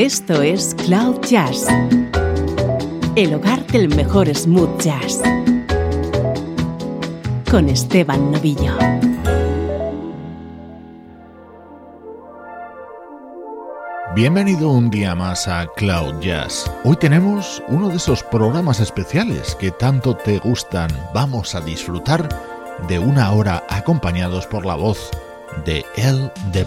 Esto es Cloud Jazz, el hogar del mejor smooth jazz, con Esteban Novillo. Bienvenido un día más a Cloud Jazz. Hoy tenemos uno de esos programas especiales que tanto te gustan. Vamos a disfrutar de una hora acompañados por la voz de El de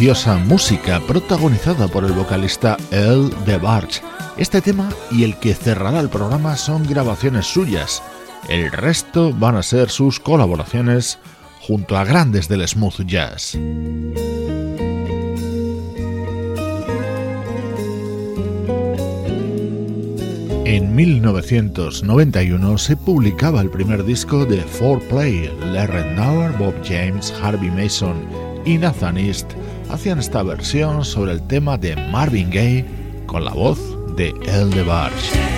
deliciosa música protagonizada por el vocalista El de Barge. Este tema y el que cerrará el programa son grabaciones suyas. El resto van a ser sus colaboraciones junto a grandes del smooth jazz. En 1991 se publicaba el primer disco de 4Play. Larry Nauer, Bob James, Harvey Mason y Nathan East hacían esta versión sobre el tema de Marvin Gaye con la voz de El de.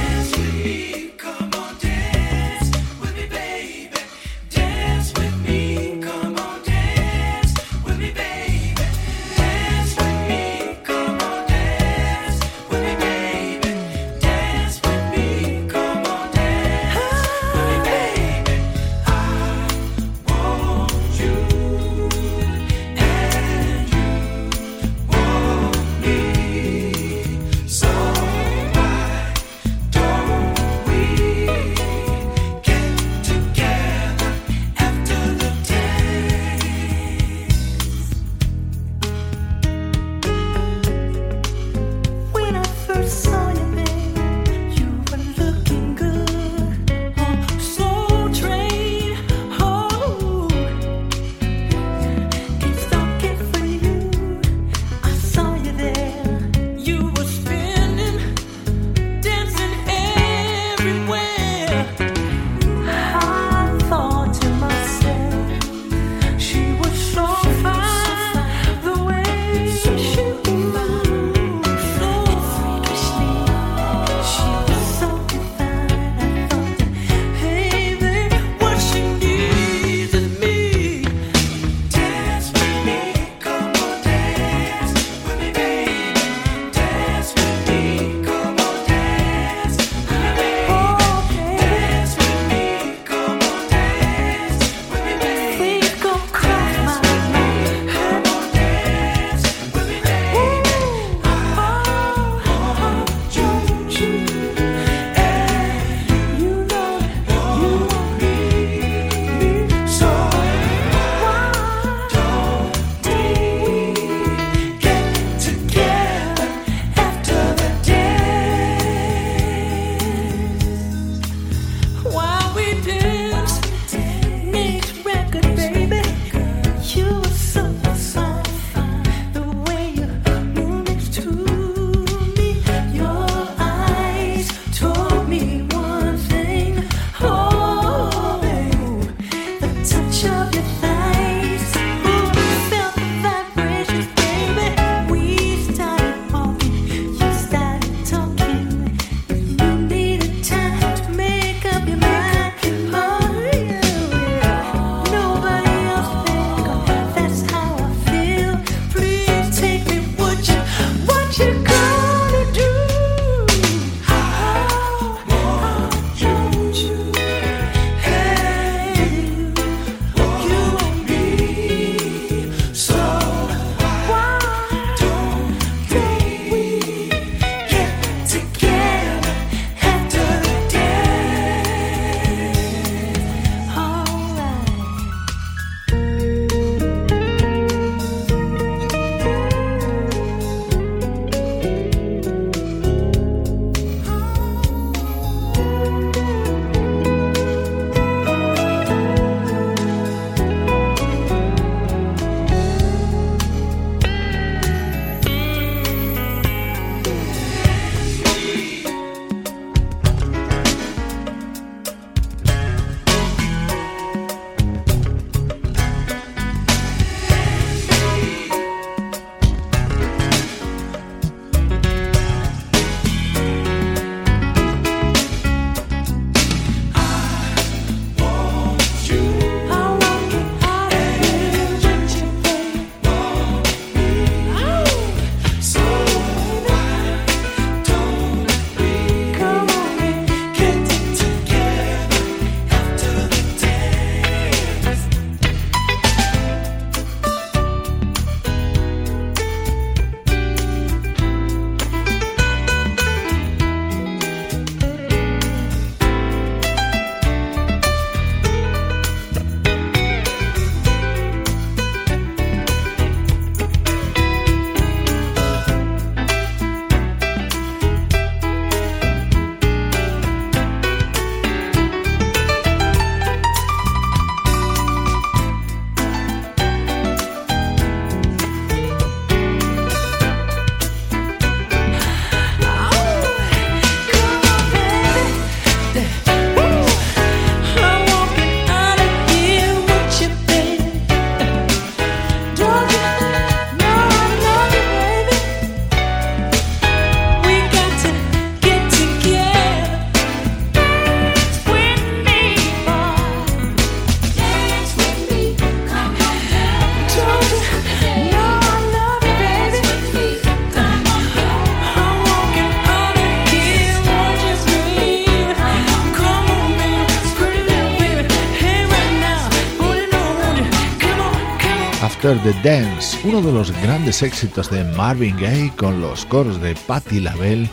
The Dance, uno de los grandes éxitos de Marvin Gaye con los coros de Patti LaBelle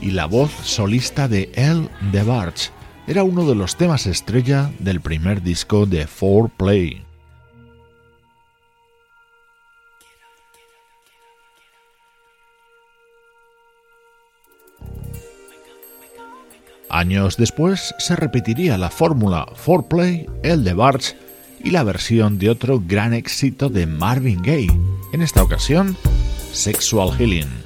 y la voz solista de El DeBarge. Era uno de los temas estrella del primer disco de 4Play. Años después se repetiría la fórmula 4Play, El DeBarge y la versión de otro gran éxito de Marvin Gaye, en esta ocasión Sexual Healing.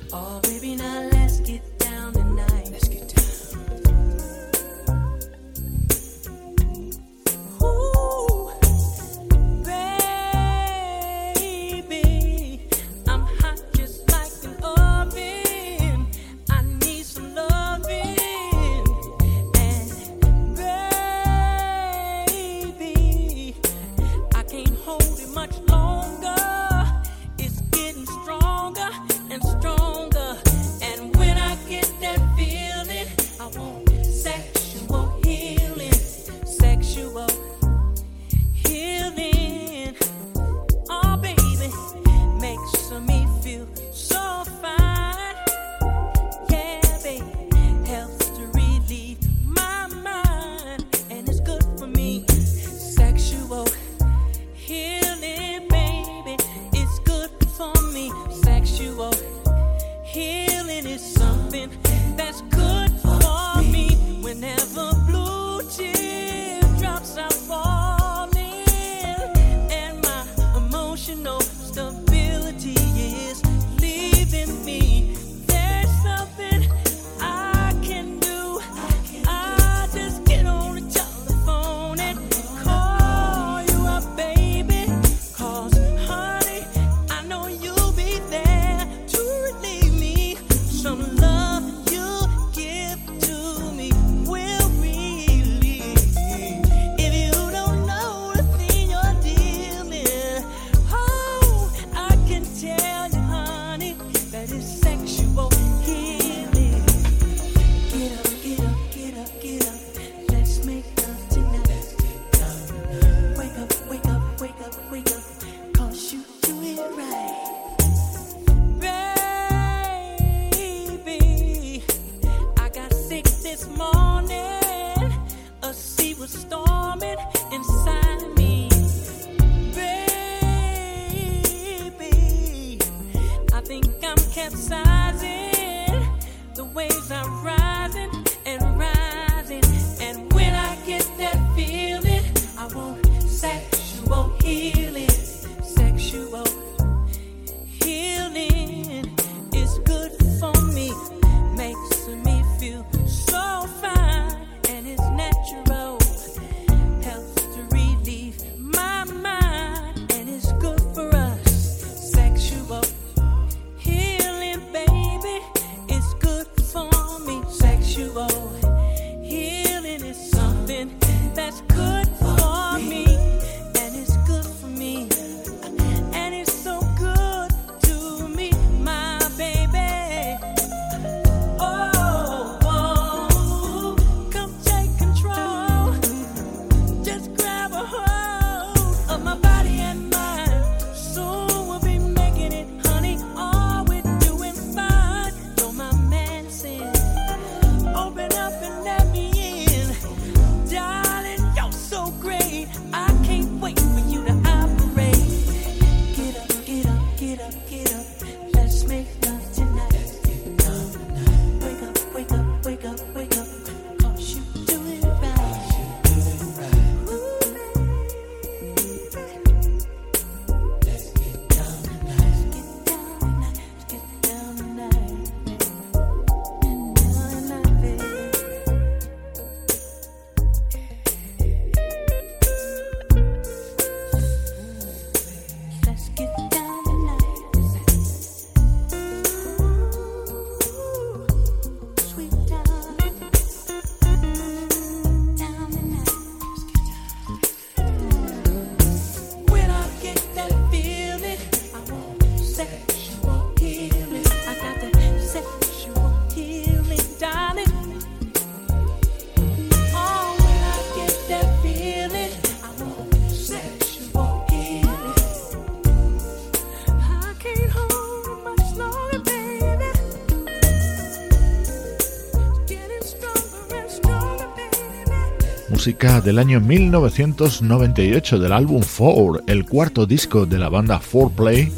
Música del año 1998 del álbum Four, el cuarto disco de la banda 4Play,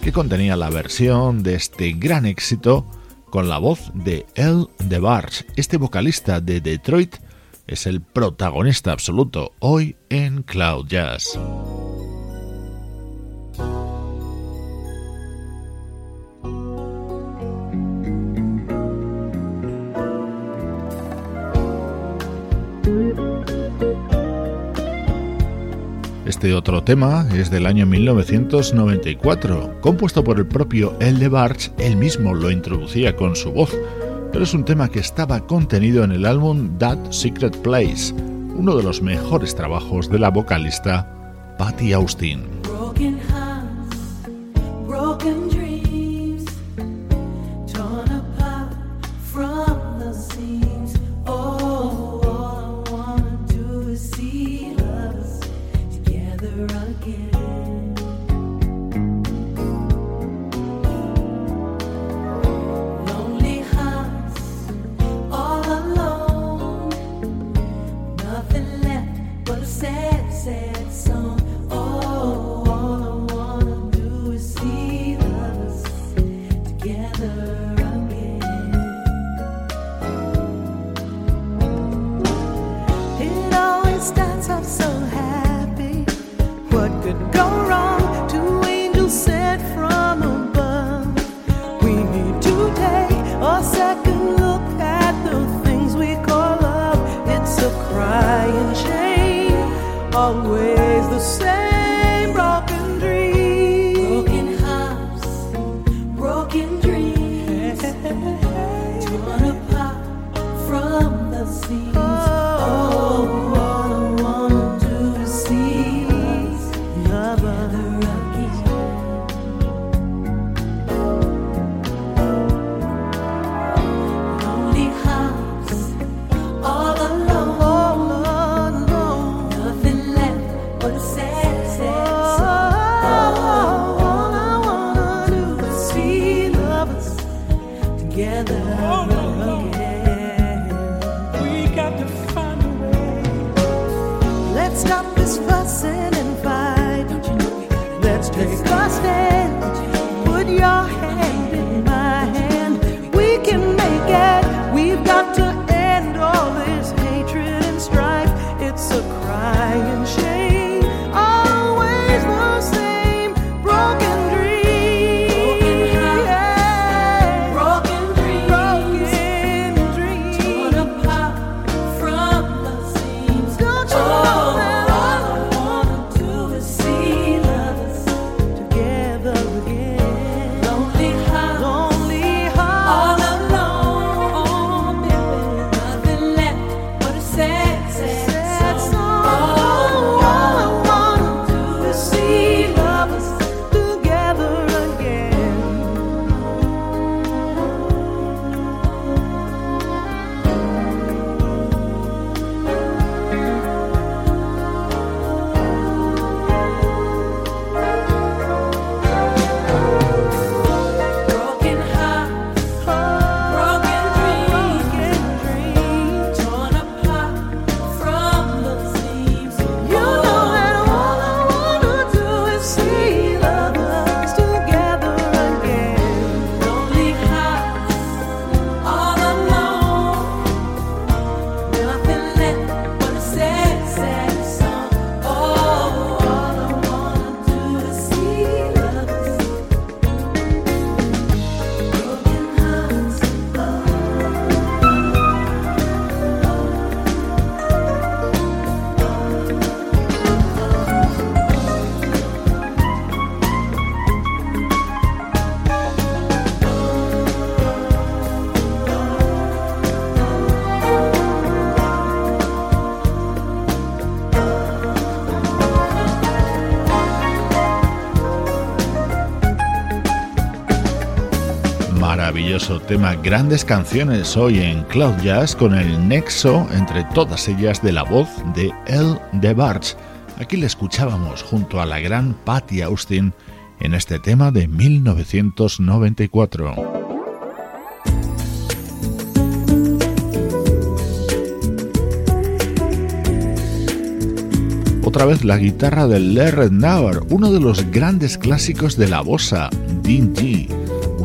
que contenía la versión de este gran éxito con la voz de El DeBarge. Este vocalista de Detroit es el protagonista absoluto hoy en Cloud Jazz. Este otro tema es del año 1994, compuesto por el propio El de Barge, él mismo lo introducía con su voz, pero es un tema que estaba contenido en el álbum That Secret Place, uno de los mejores trabajos de la vocalista Patty Austin. Tema Grandes Canciones hoy en Cloud Jazz con el nexo entre todas ellas de la voz de El de Barge. Aquí le escuchábamos junto a la gran Patty Austin en este tema de 1994. otra vez la guitarra de Larry Nauer, uno de los grandes clásicos de la bossa, Dean G,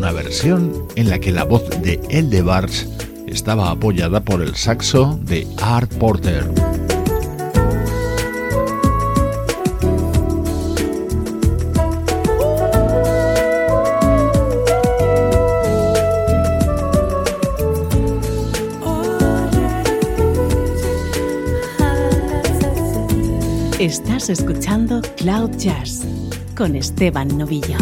una versión en la que la voz de El de Barge estaba apoyada por el saxo de Art Porter. Estás escuchando Cloud Jazz con Esteban Novillo.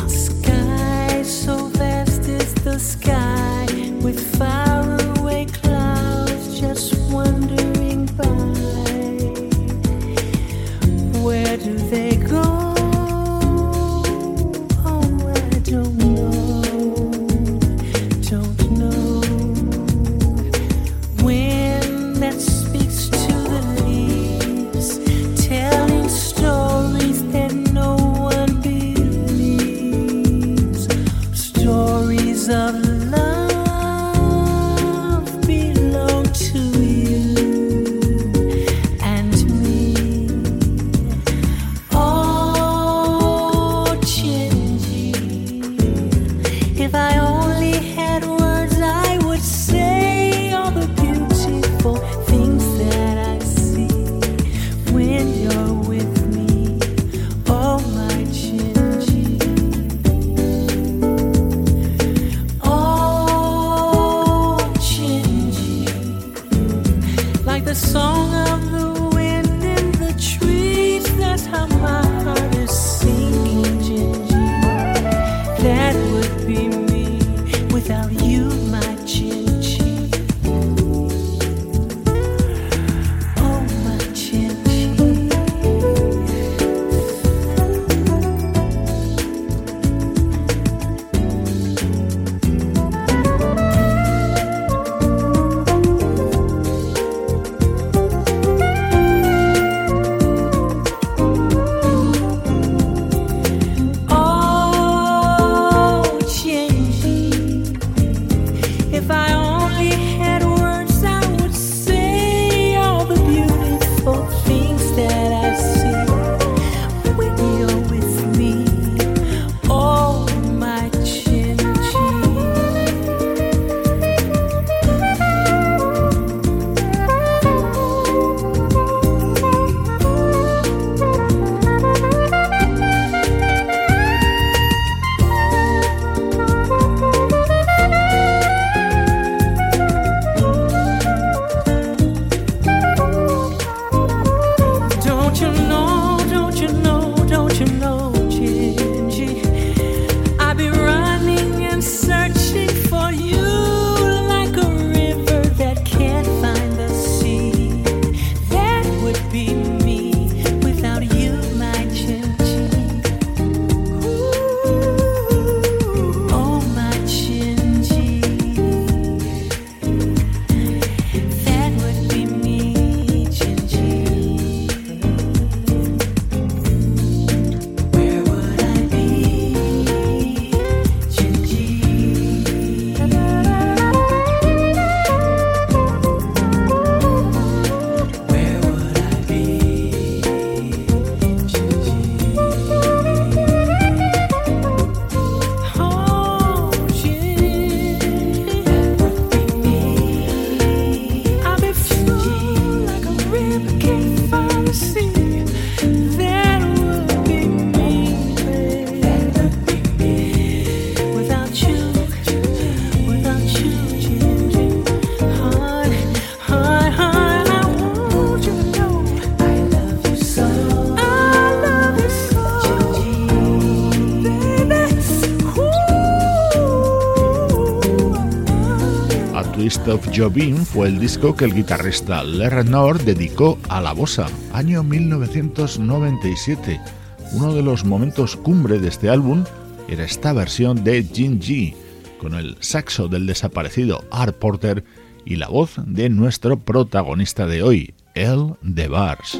Of Jobim fue el disco que el guitarrista Larry Nord dedicó a la bossa, año 1997. Uno de los momentos cumbre de este álbum era esta versión de Jin G, con el saxo del desaparecido Art Porter y la voz de nuestro protagonista de hoy, El de Bars.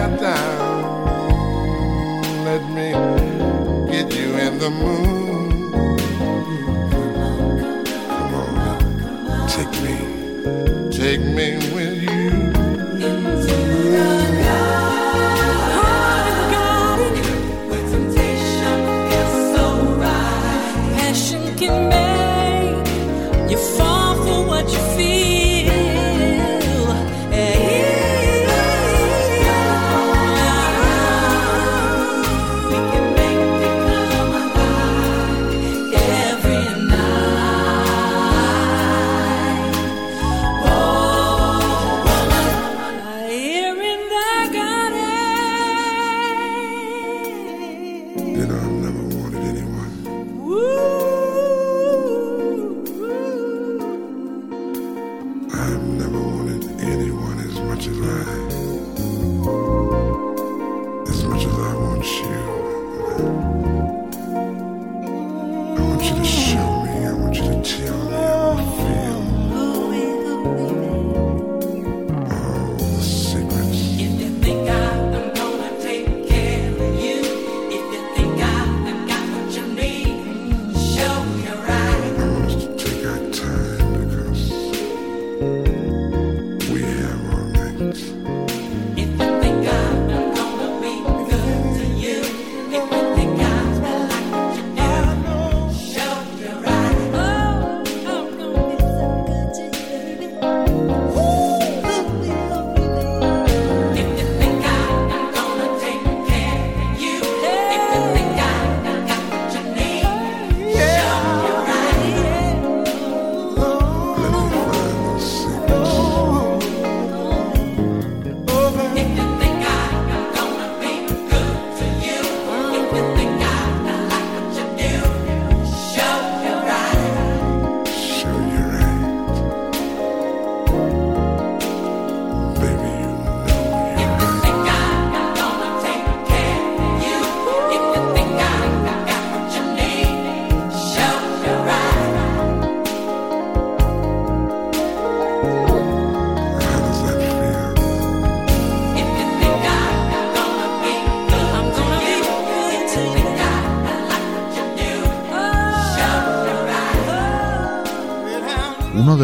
the moon. Come on, come on, come on. take me, take me.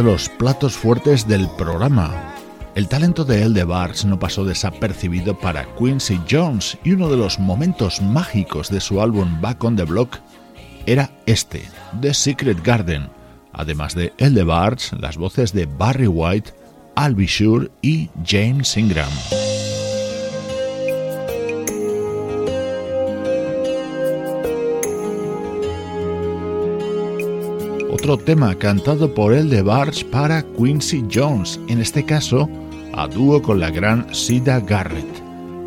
Los platos fuertes del programa. El talento de El de Bars no pasó desapercibido para Quincy Jones y uno de los momentos mágicos de su álbum Back on the Block era este, The Secret Garden, además de El de Bars, las voces de Barry White, Be Sure y James Ingram. Otro tema cantado por el de Barge para Quincy Jones, en este caso a dúo con la gran Sida Garrett.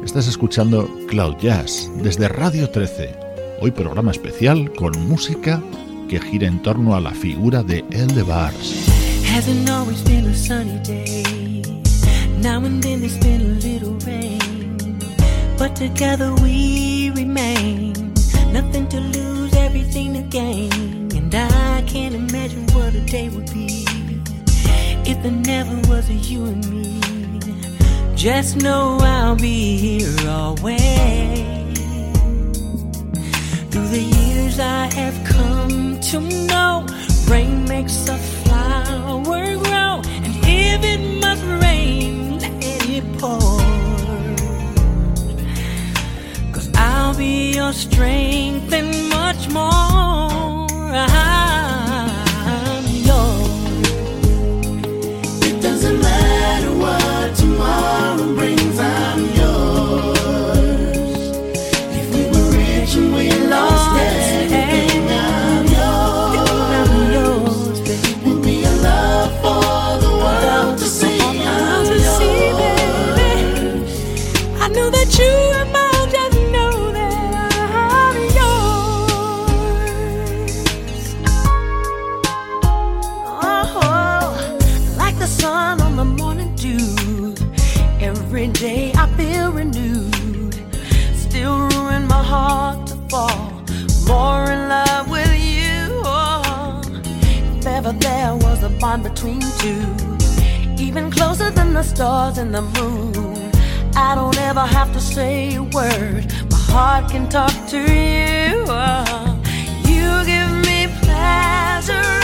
Estás escuchando Cloud Jazz desde Radio 13, hoy programa especial con música que gira en torno a la figura de El de Barge. Nothing to lose, everything to gain. And I can't imagine what a day would be if there never was a you and me. Just know I'll be here always. Through the years I have come to know rain makes a flower grow. And if it must rain, let it pour. Cause I'll be your strength and much more your eyes bond between two, even closer than the stars and the moon. I don't ever have to say a word. My heart can talk to you. You give me pleasure.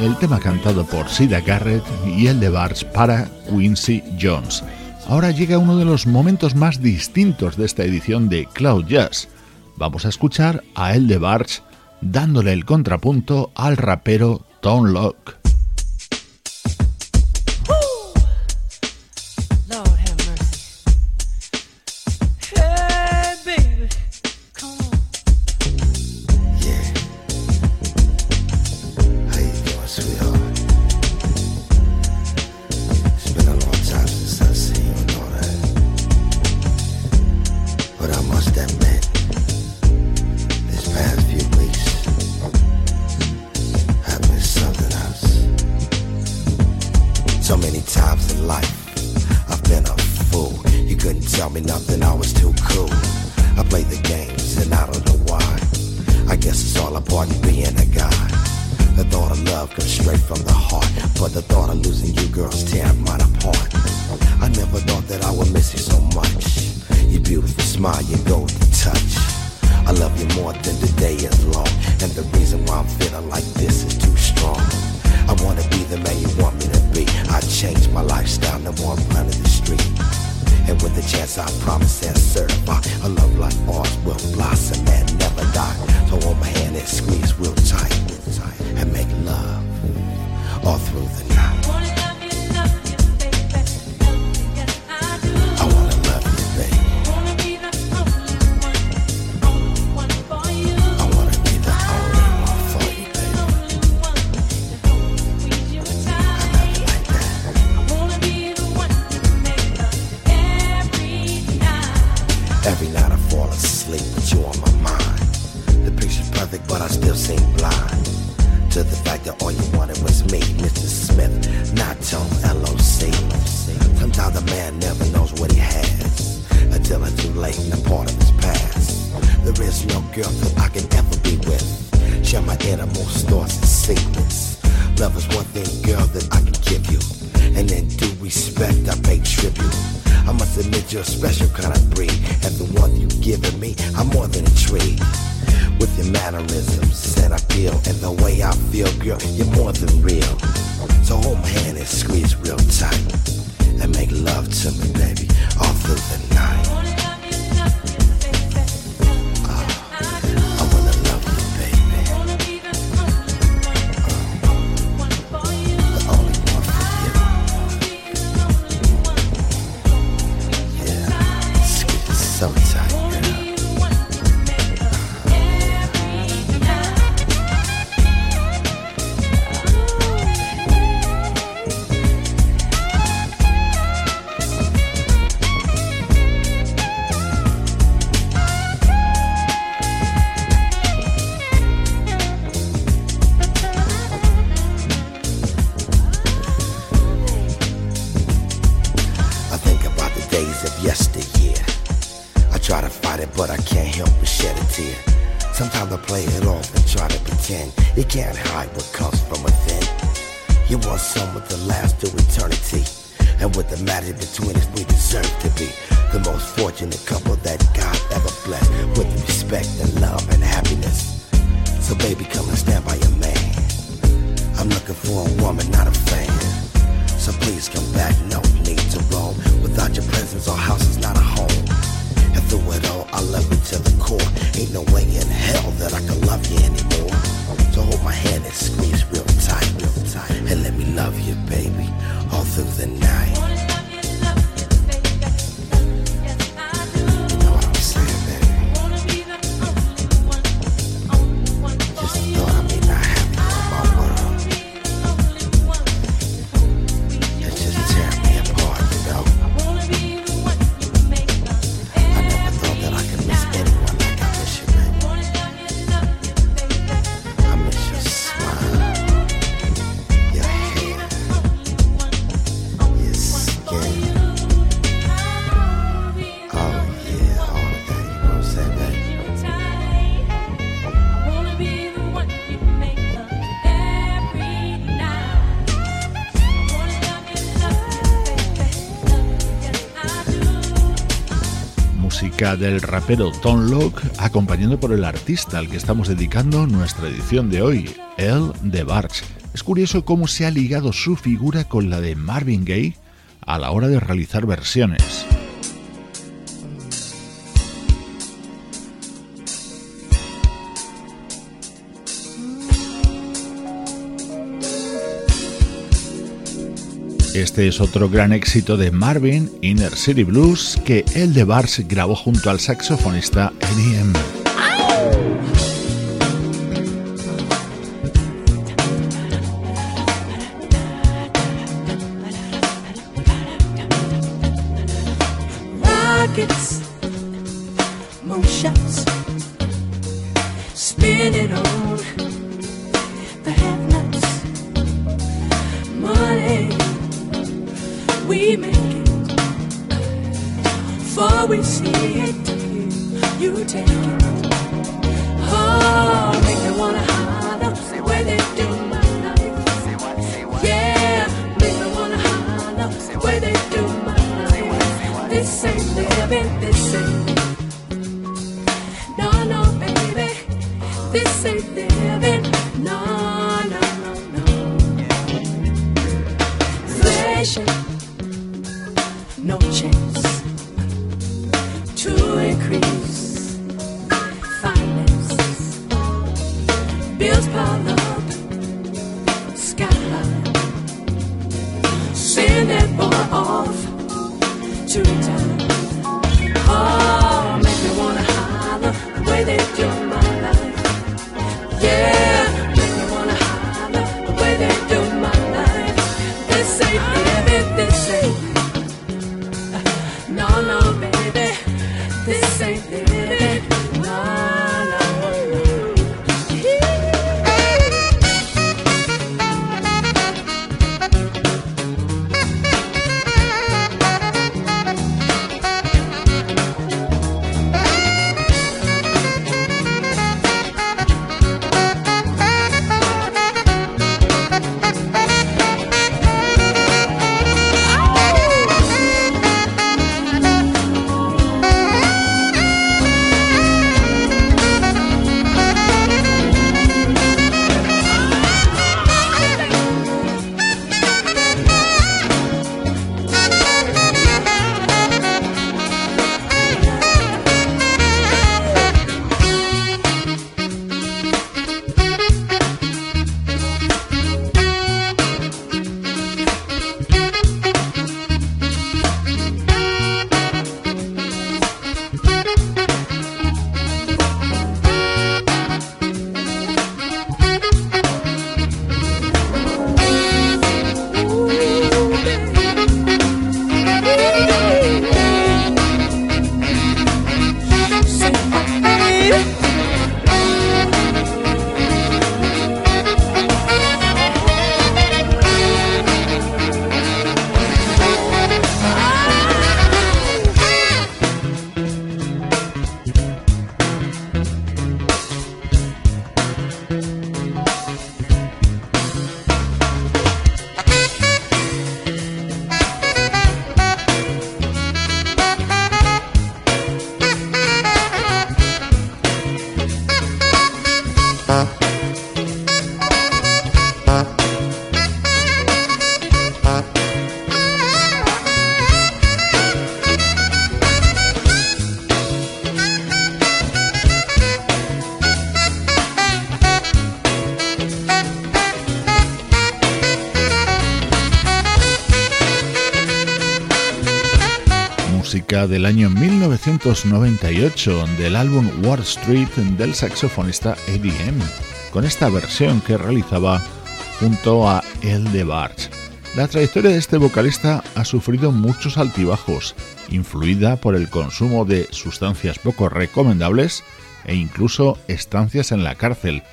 El tema cantado por Sida Garrett y el de Barge para Quincy Jones. Ahora llega uno de los momentos más distintos de esta edición de Cloud Jazz. Vamos a escuchar a el de Barge dándole el contrapunto al rapero Tom Locke. you on my mind. The picture's perfect, but I still seem blind. To the fact that all you wanted was me, Mr. Smith, not Tom LOC. Sometimes a man never knows what he has until it's too late and a part of his past. There is no girl to through eternity. And with the magic between us, we deserve to be the most fortunate couple that God ever blessed with respect and love and happiness. So baby, come and stand by your man. I'm looking for a woman, not a fan. So please come back, no need to roam. Without your presence, our house is not a home. And through it all, I love you to the core. Ain't no way in hell that I can love you anymore. So hold my hand and squeeze real tight, real tight. And let me love you, baby, all through the night. Del rapero Tom Locke, acompañado por el artista al que estamos dedicando nuestra edición de hoy, El de Barch. Es curioso cómo se ha ligado su figura con la de Marvin Gaye a la hora de realizar versiones. Este es otro gran éxito de Marvin, Inner City Blues, que el de Bars grabó junto al saxofonista Eddie M. del año 1998 del álbum Wall Street del saxofonista Eddie M, con esta versión que realizaba junto a El de Barge. La trayectoria de este vocalista ha sufrido muchos altibajos, influida por el consumo de sustancias poco recomendables e incluso estancias en la cárcel.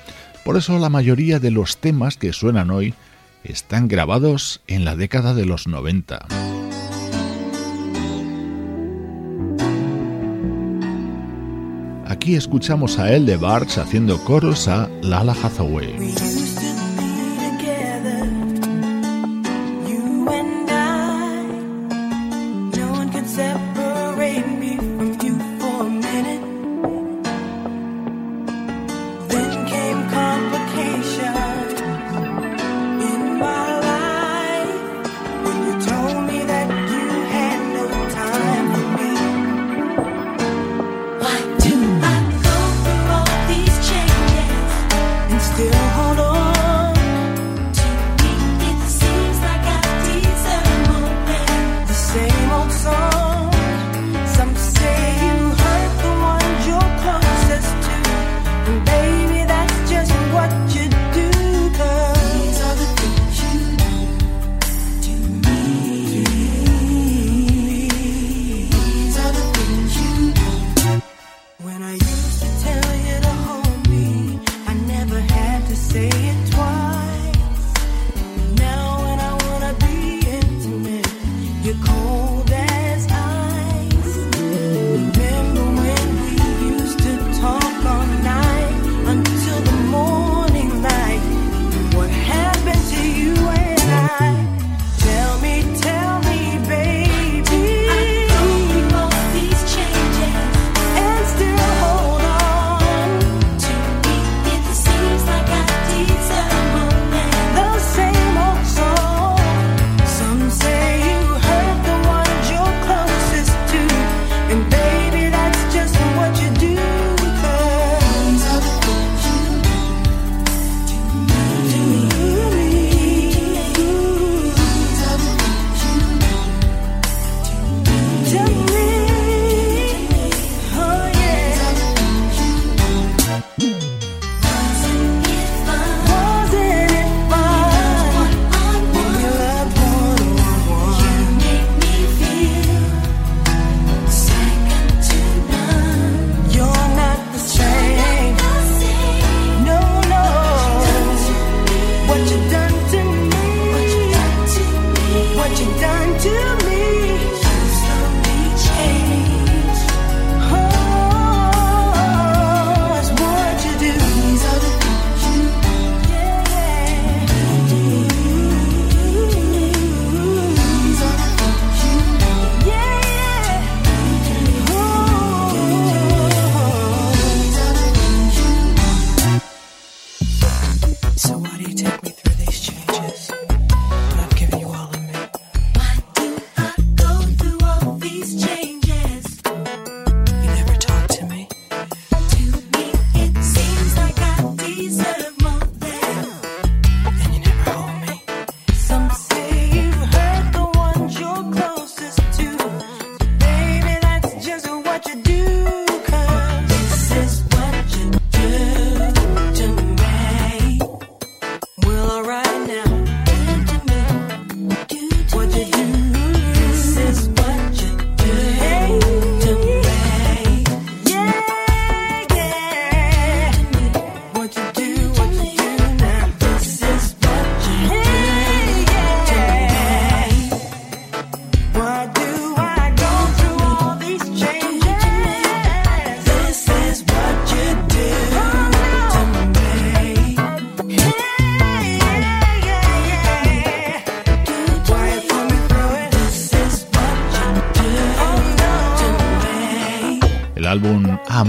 Por eso la mayoría de los temas que suenan hoy están grabados en la década de los 90. Aquí escuchamos a El de Barge haciendo coros a Lala Hathaway.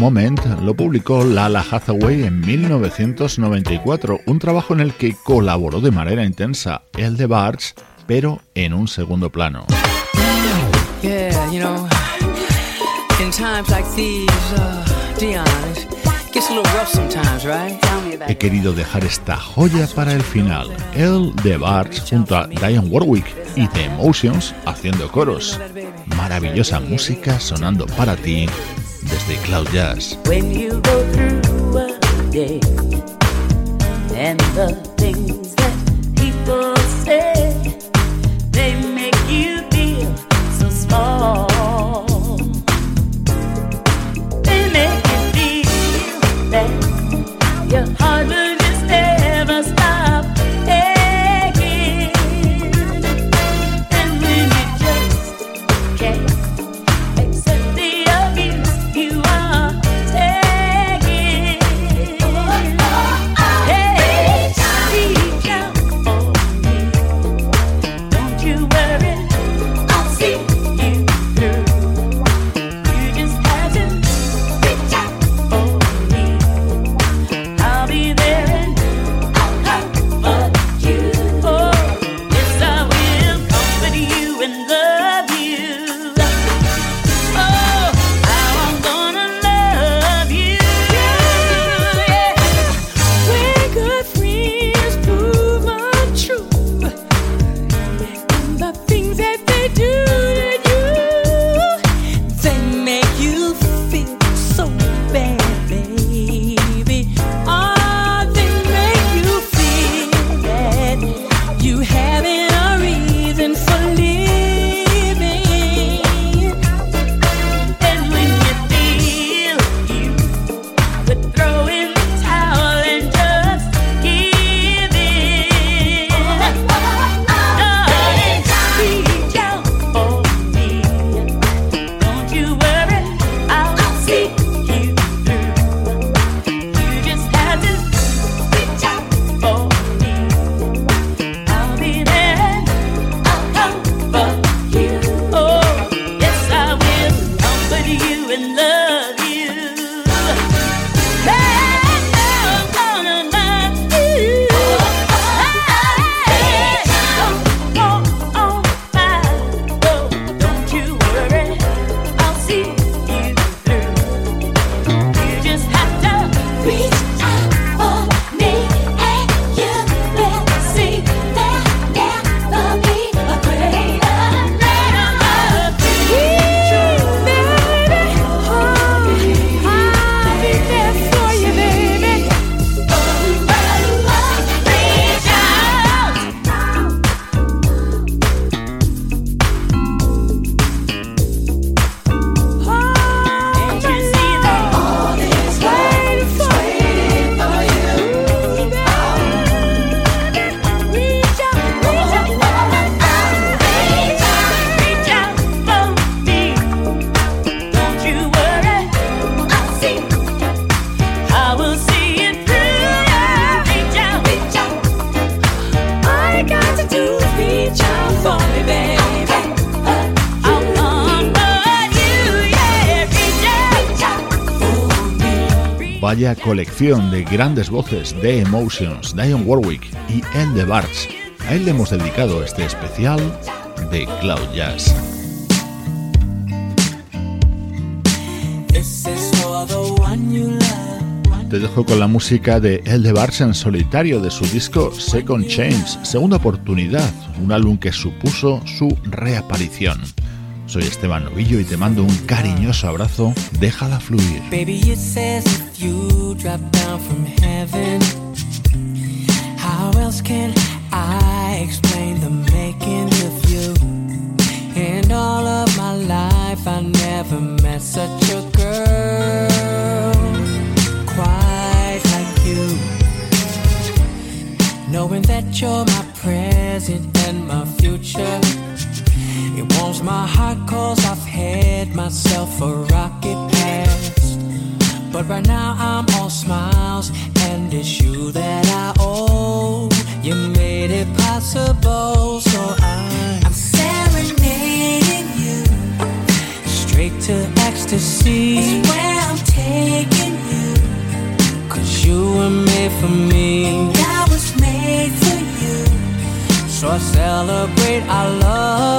Moment lo publicó Lala Hathaway en 1994, un trabajo en el que colaboró de manera intensa el de Barge, pero en un segundo plano. He querido dejar esta joya para el final. El de Barge junto a Diane Warwick y The Emotions haciendo coros. Maravillosa música sonando para ti desde Cloud Jazz. When you go through a day and the things that people say, love colección de grandes voces de Emotions, Diane Warwick y El de Barge. A él le hemos dedicado este especial de Cloud Jazz. Te dejo con la música de El de Barge en solitario de su disco Second Change, segunda oportunidad, un álbum que supuso su reaparición. Soy Esteban Novillo y te mando un cariñoso abrazo. Déjala fluir. Baby, it says if drop down from heaven, how else can I explain the making of you? In all of my life, I never met such a girl quite like you. Knowing that you're my present and my future. It warms my heart I'm all smiles, and it's you that I owe. You made it possible, so I, I'm serenading you straight to ecstasy. It's where I'm taking you, cause you were made for me. And I was made for you, so I celebrate our love.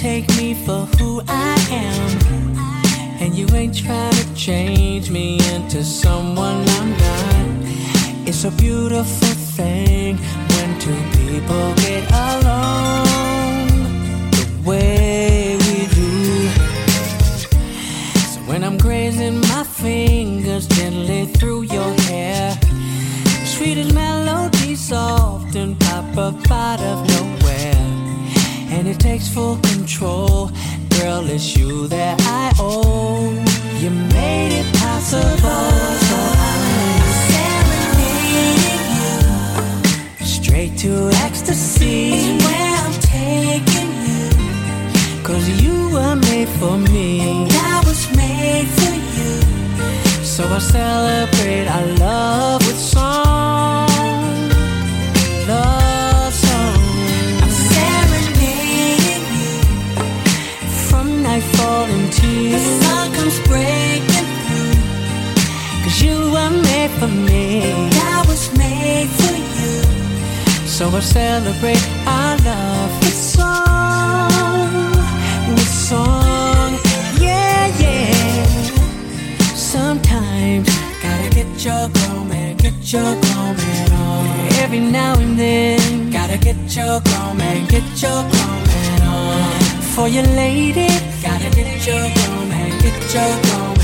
Take me for who I am. And you ain't trying to change me into someone I'm not. It's a beautiful thing when two people get along the way we do. So when I'm grazing my fingers gently through your hair, sweetest melodies often pop up out of nowhere. It takes full control. Girl, it's you that I owe. You made it possible, so I'm serenading you straight to ecstasy. Is where I'm taking you. Cause you were made for me. And I was made for you. So I celebrate our love I celebrate our love with song, with song, yeah, yeah. Sometimes gotta get your grown man, get your grown man on. Every now and then, gotta get your grown man, get your grown man on. For your lady, gotta get your grown man, get your grown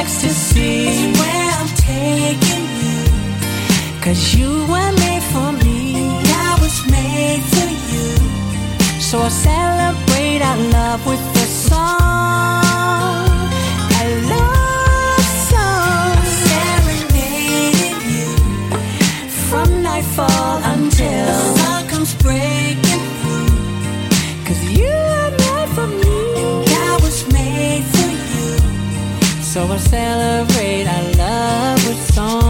ecstasy. Is where I'm taking you. Cause you were made for me. I was made for you. So I celebrate our love with a song. A love song. I Serenading you. From nightfall until sun comes breaking So I celebrate our love with song.